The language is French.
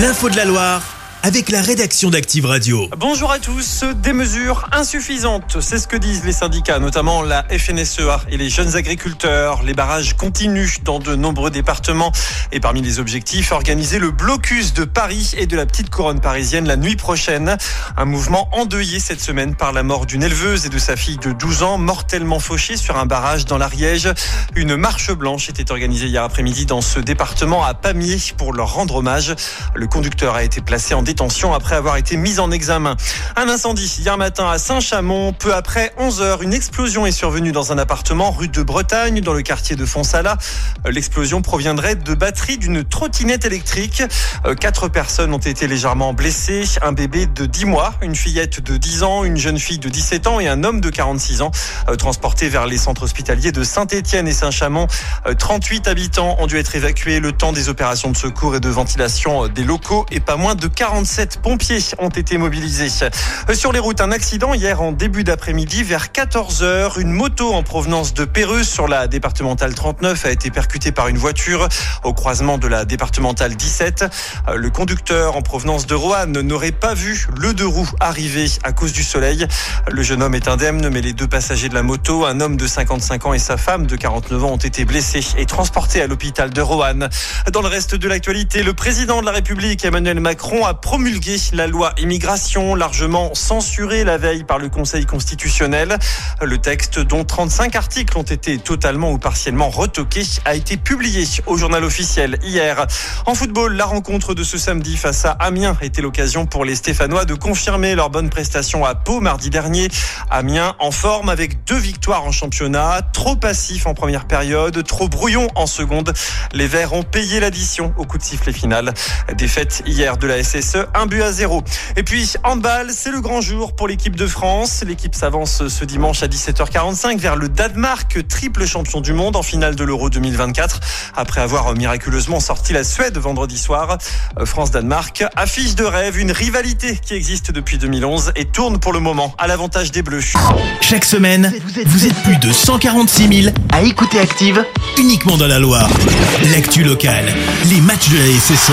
L'info de la Loire avec la rédaction d'Active Radio. Bonjour à tous. Des mesures insuffisantes, c'est ce que disent les syndicats, notamment la FNSEA et les jeunes agriculteurs. Les barrages continuent dans de nombreux départements. Et parmi les objectifs, organiser le blocus de Paris et de la petite couronne parisienne la nuit prochaine. Un mouvement endeuillé cette semaine par la mort d'une éleveuse et de sa fille de 12 ans, mortellement fauchée sur un barrage dans l'Ariège. Une marche blanche était organisée hier après-midi dans ce département à Pamiers pour leur rendre hommage. Le conducteur a été placé en détention après avoir été mise en examen. Un incendie hier matin à Saint-Chamond. Peu après 11 heures, une explosion est survenue dans un appartement rue de Bretagne dans le quartier de Fonsala. L'explosion proviendrait de batteries d'une trottinette électrique. Quatre personnes ont été légèrement blessées. Un bébé de 10 mois, une fillette de 10 ans, une jeune fille de 17 ans et un homme de 46 ans transportés vers les centres hospitaliers de Saint-Étienne et Saint-Chamond. 38 habitants ont dû être évacués le temps des opérations de secours et de ventilation des locaux et pas moins de 40 47 pompiers ont été mobilisés. Sur les routes, un accident hier en début d'après-midi vers 14h. Une moto en provenance de Péreuse sur la départementale 39 a été percutée par une voiture au croisement de la départementale 17. Le conducteur en provenance de Roanne n'aurait pas vu le deux roues arriver à cause du soleil. Le jeune homme est indemne, mais les deux passagers de la moto, un homme de 55 ans et sa femme de 49 ans, ont été blessés et transportés à l'hôpital de Roanne. Dans le reste de l'actualité, le président de la République, Emmanuel Macron, a promulgué la loi immigration largement censurée la veille par le Conseil constitutionnel. Le texte dont 35 articles ont été totalement ou partiellement retoqués a été publié au journal officiel hier. En football, la rencontre de ce samedi face à Amiens était l'occasion pour les Stéphanois de confirmer leur bonne prestation à Pau mardi dernier. Amiens en forme avec deux victoires en championnat, trop passif en première période, trop brouillon en seconde. Les Verts ont payé l'addition au coup de sifflet final. Défaite hier de la SSE un but à zéro. Et puis, handball, c'est le grand jour pour l'équipe de France. L'équipe s'avance ce dimanche à 17h45 vers le Danemark, triple champion du monde en finale de l'Euro 2024. Après avoir miraculeusement sorti la Suède vendredi soir, France-Danemark affiche de rêve une rivalité qui existe depuis 2011 et tourne pour le moment à l'avantage des Bleus. Chaque semaine, vous êtes plus de 146 000 à écouter Active uniquement dans la Loire. L'actu locale, les matchs de la SSE,